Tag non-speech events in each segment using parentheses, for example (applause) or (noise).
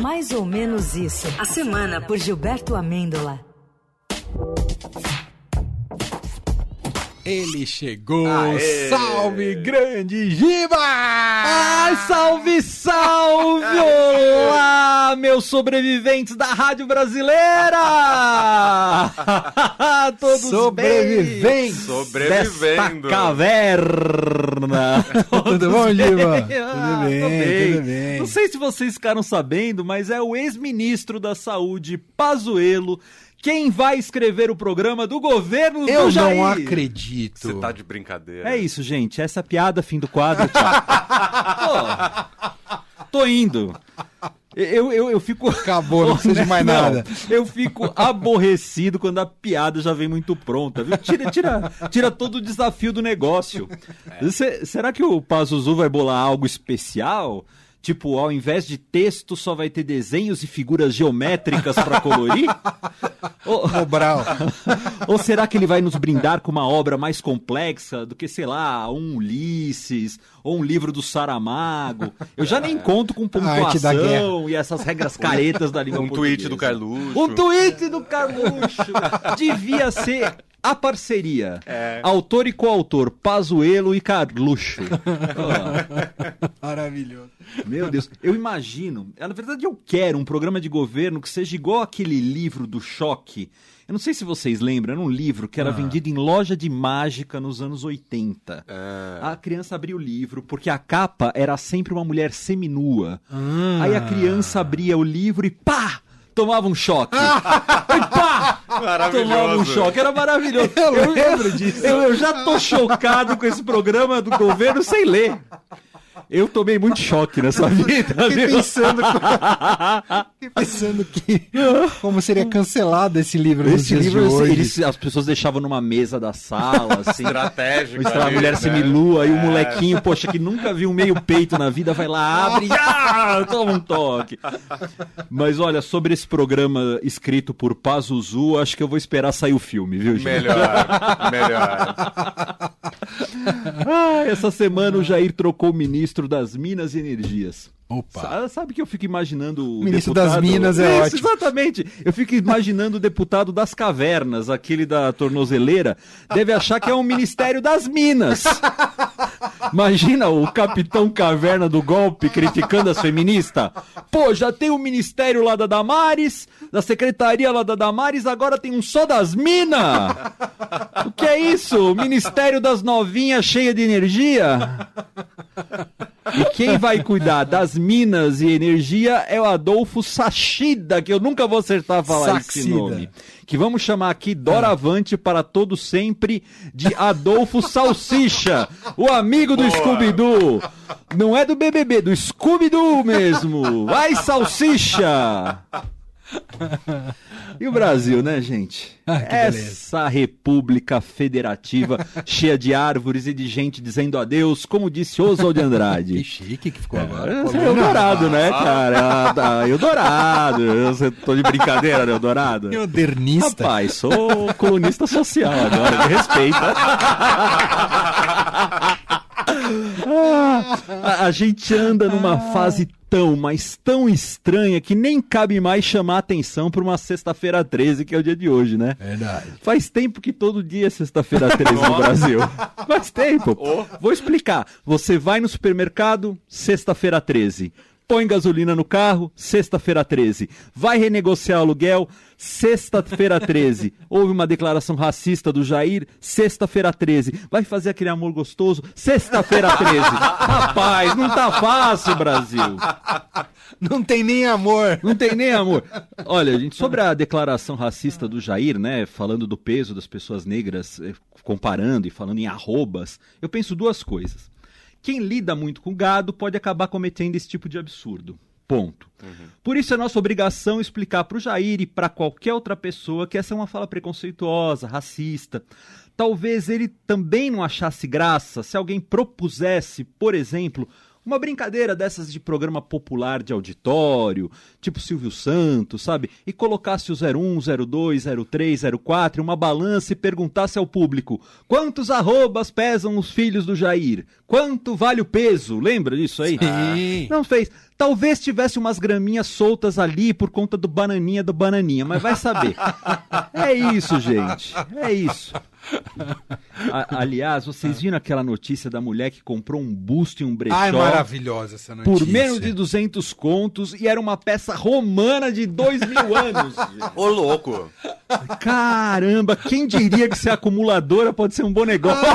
Mais ou menos isso. A semana por Gilberto Amêndola. Ele chegou! Aê. Salve, grande Giba! Ai, salve, salve! (laughs) Meus sobreviventes da Rádio Brasileira! (laughs) Todos sobreviventes! Sobrevivendo! caverna! (laughs) tudo bom, Giba? tudo, bem, bem, tudo bem. Não sei se vocês ficaram sabendo, mas é o ex-ministro da Saúde, Pazuello, quem vai escrever o programa do governo Eu do Jair? Eu não acredito. Você tá de brincadeira. É isso, gente. Essa piada, fim do quadro. Tchau. (laughs) tô indo. Eu, eu, eu fico. Acabou, não precisa de mais não, nada. Eu fico aborrecido quando a piada já vem muito pronta, viu? Tira, tira, tira todo o desafio do negócio. É. Será que o Pazuzu vai bolar algo especial? Tipo, ao invés de texto, só vai ter desenhos e figuras geométricas para colorir? (laughs) ou, (laughs) ou será que ele vai nos brindar com uma obra mais complexa do que, sei lá, um Ulisses ou um livro do Saramago? Eu já nem conto com pontuação e essas regras caretas da língua Um portuguesa. tweet do Carluxo. Um tweet do Carluxo. (laughs) Devia ser a parceria. É. Autor e coautor, Pazuelo e Carluxo. (laughs) oh. Maravilhoso. Meu Deus, eu imagino, na verdade eu quero um programa de governo que seja igual aquele livro do choque. Eu não sei se vocês lembram, era um livro que era ah. vendido em loja de mágica nos anos 80. É. A criança abria o livro, porque a capa era sempre uma mulher seminua. Ah. Aí a criança abria o livro e pá! tomava um choque. (laughs) e pá! Tomava um choque. Era maravilhoso. Eu, eu lembro disso. Eu, eu já tô chocado com esse programa do governo sem ler. Eu tomei muito choque nessa vida. Fiquei pensando, (laughs) Fiquei pensando que como seria cancelado esse livro esse livro, eles, as pessoas deixavam numa mesa da sala, assim. Estratégico. A mulher né? semilua e o é. molequinho, poxa, que nunca viu meio peito na vida, vai lá, abre e (laughs) ah, toma um toque. Mas olha, sobre esse programa escrito por Pazuzu, acho que eu vou esperar sair o filme, viu, gente? Melhor, melhor. (laughs) Ah, essa semana o Jair trocou o ministro das Minas e Energias. Opa. Sabe que eu fico imaginando o ministro deputado... das Minas é Isso, ótimo. Exatamente. Eu fico imaginando o deputado das cavernas, aquele da tornozeleira, deve achar que é um ministério das Minas. (laughs) Imagina o capitão caverna do golpe criticando as feministas. Pô, já tem o ministério lá da Damares, da secretaria lá da Damares, agora tem um só das minas. O que é isso? O ministério das novinhas cheia de energia? E quem vai cuidar das minas e energia é o Adolfo Sachida, que eu nunca vou acertar a falar Saxida. esse nome. Que vamos chamar aqui doravante para todo sempre de Adolfo Salsicha, o amigo do Scooby-Doo. Não é do BBB, do Scooby-Doo mesmo. Vai, Salsicha! E o Brasil, né, gente? (laughs) Ah, Essa república federativa (laughs) cheia de árvores e de gente dizendo adeus, como disse Oswald Andrade. (laughs) que chique que ficou agora. É, é Eldorado, né, cara? Ah, Eldorado. Eu tô de brincadeira, né, Eldorado? Modernista. Rapaz, sou colunista social agora, me respeita. Ah, a, a, gente anda numa fase tão, mas tão estranha que nem cabe mais chamar atenção para uma sexta-feira 13, que é o dia de hoje, né? Verdade. Faz tempo que todo dia é sexta-feira 13 no (laughs) Brasil. Faz tempo. Oh. Vou explicar. Você vai no supermercado, sexta-feira 13 põe gasolina no carro, sexta-feira 13. Vai renegociar o aluguel, sexta-feira 13. Houve uma declaração racista do Jair, sexta-feira 13. Vai fazer aquele amor gostoso, sexta-feira 13. (laughs) Rapaz, não tá fácil, Brasil. Não tem nem amor. Não tem nem amor. Olha, gente, sobre a declaração racista do Jair, né, falando do peso das pessoas negras, eh, comparando e falando em arrobas, eu penso duas coisas. Quem lida muito com gado pode acabar cometendo esse tipo de absurdo. Ponto. Uhum. Por isso é nossa obrigação explicar para o Jair e para qualquer outra pessoa que essa é uma fala preconceituosa, racista. Talvez ele também não achasse graça se alguém propusesse, por exemplo, uma brincadeira dessas de programa popular de auditório, tipo Silvio Santos, sabe? E colocasse o 01, 02, 03, 04 uma balança e perguntasse ao público: quantos arrobas pesam os filhos do Jair? Quanto vale o peso? Lembra disso aí? Sim. Não fez. Talvez tivesse umas graminhas soltas ali por conta do bananinha do bananinha, mas vai saber. (laughs) é isso, gente. É isso. A- aliás, vocês viram aquela notícia da mulher que comprou um busto e um brechó Ai, maravilhosa essa notícia. por menos de 200 contos e era uma peça romana de dois mil (laughs) anos. gente. Ô, louco. Caramba, quem diria que ser acumuladora pode ser um bom negócio? (laughs)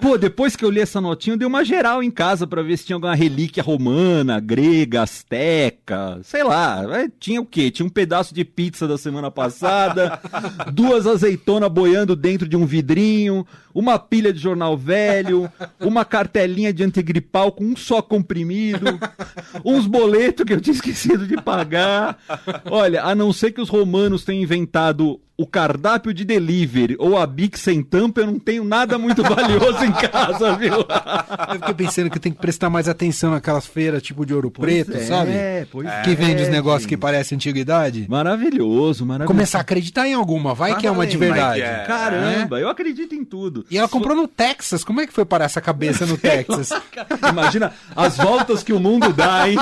Pô, depois que eu li essa notinha, eu dei uma geral em casa pra ver se tinha alguma relíquia romana, grega, asteca, sei lá. É, Tinha o quê? Tinha um pedaço de pizza da semana passada, (laughs) duas azeitonas boiando dentro de um vidrinho, uma pilha de jornal velho, uma cartelinha de antigripal com um só comprimido, uns boletos que eu tinha esquecido de pagar. Olha, a não ser que os romanos tenham inventado o cardápio de delivery ou a Bic sem tampa, eu não tenho nada muito (laughs) valioso em casa, viu? Eu fiquei pensando que tem que prestar mais atenção naquelas feiras tipo de ouro preto, é, sabe? pois Que vende os é, negócios gente. que parecem antiguidade. Maravilhoso, maravilhoso. Começar a acreditar em alguma, vai que é uma de Vai verdade. é. Caramba, eu acredito em tudo. E ela comprou no Texas. Como é que foi parar essa cabeça no (laughs) Texas? Imagina as voltas que o mundo dá, hein?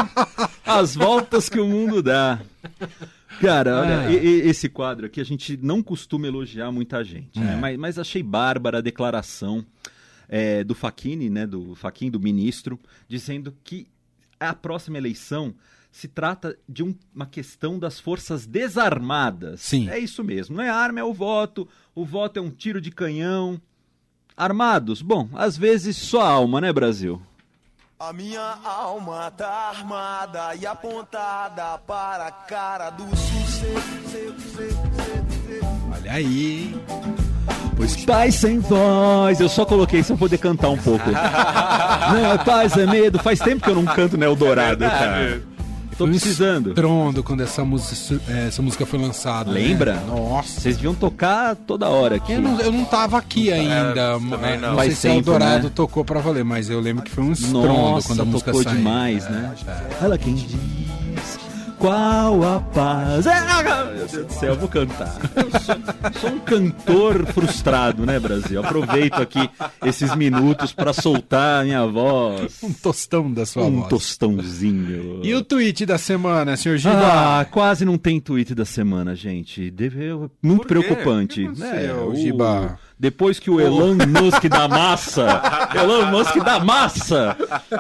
As voltas que o mundo dá. Cara, olha, Ah. e- e- esse quadro aqui a gente não costuma elogiar muita gente, né? mas, mas achei bárbara a declaração é, do Facchini, né? Do Fachin, do ministro, dizendo que a próxima eleição se trata de um- uma questão das forças desarmadas. Sim. É isso mesmo. Não é arma, é o voto. O voto é um tiro de canhão. Armados? Bom, às vezes só alma, né, Brasil? A minha alma tá armada e apontada para a cara do sucesso. Olha aí. hein? Pois paz sem voz. Eu só coloquei isso pra poder cantar um pouco. (laughs) não, é paz, é medo. Faz tempo que eu não canto no Eldorado, cara. Tô precisando. estrondo quando essa música, essa música foi lançada. né? Lembra? Nossa. Vocês deviam tocar toda hora aqui. Eu não, eu não tava aqui ainda. também é, não. não Faz sei se o tempo, Eldorado né? tocou pra valer, mas eu lembro que foi um estrondo Nossa, quando a música tocou saiu. demais, né? Olha quem diz qual a paz. É, meu Deus do céu, eu vou cantar. Eu sou, sou um cantor frustrado, né, Brasil? Aproveito aqui esses minutos pra soltar a minha voz. Um tostão da sua Um voz. tostãozinho. E o tweet da semana, senhor Giba? Ah, quase não tem tweet da semana, gente. Deve, muito preocupante. Que É, o- Giba? Depois que o Elon Musk da massa, (laughs) Elon Musk da massa,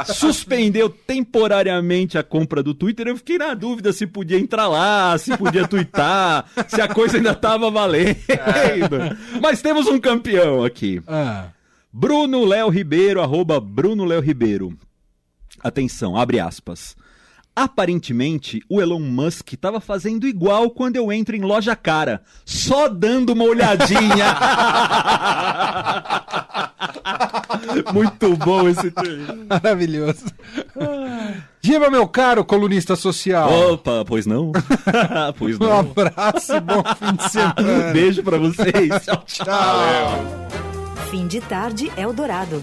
suspendeu temporariamente a compra do Twitter, eu fiquei na dúvida se podia entrar lá, se podia twittar, se a coisa ainda tava valendo. Mas temos um campeão aqui. Ah, Bruno Léo Ribeiro, arroba Bruno Léo Ribeiro. Atenção, abre aspas. Aparentemente, o Elon Musk estava fazendo igual quando eu entro em loja cara, só dando uma olhadinha. (laughs) Muito bom esse tweet. maravilhoso. Giba, meu caro colunista social. Opa, pois não? (laughs) pois Um não. abraço e bom fim de semana. Beijo pra vocês. Tchau, tchau. Fim de tarde Eldorado.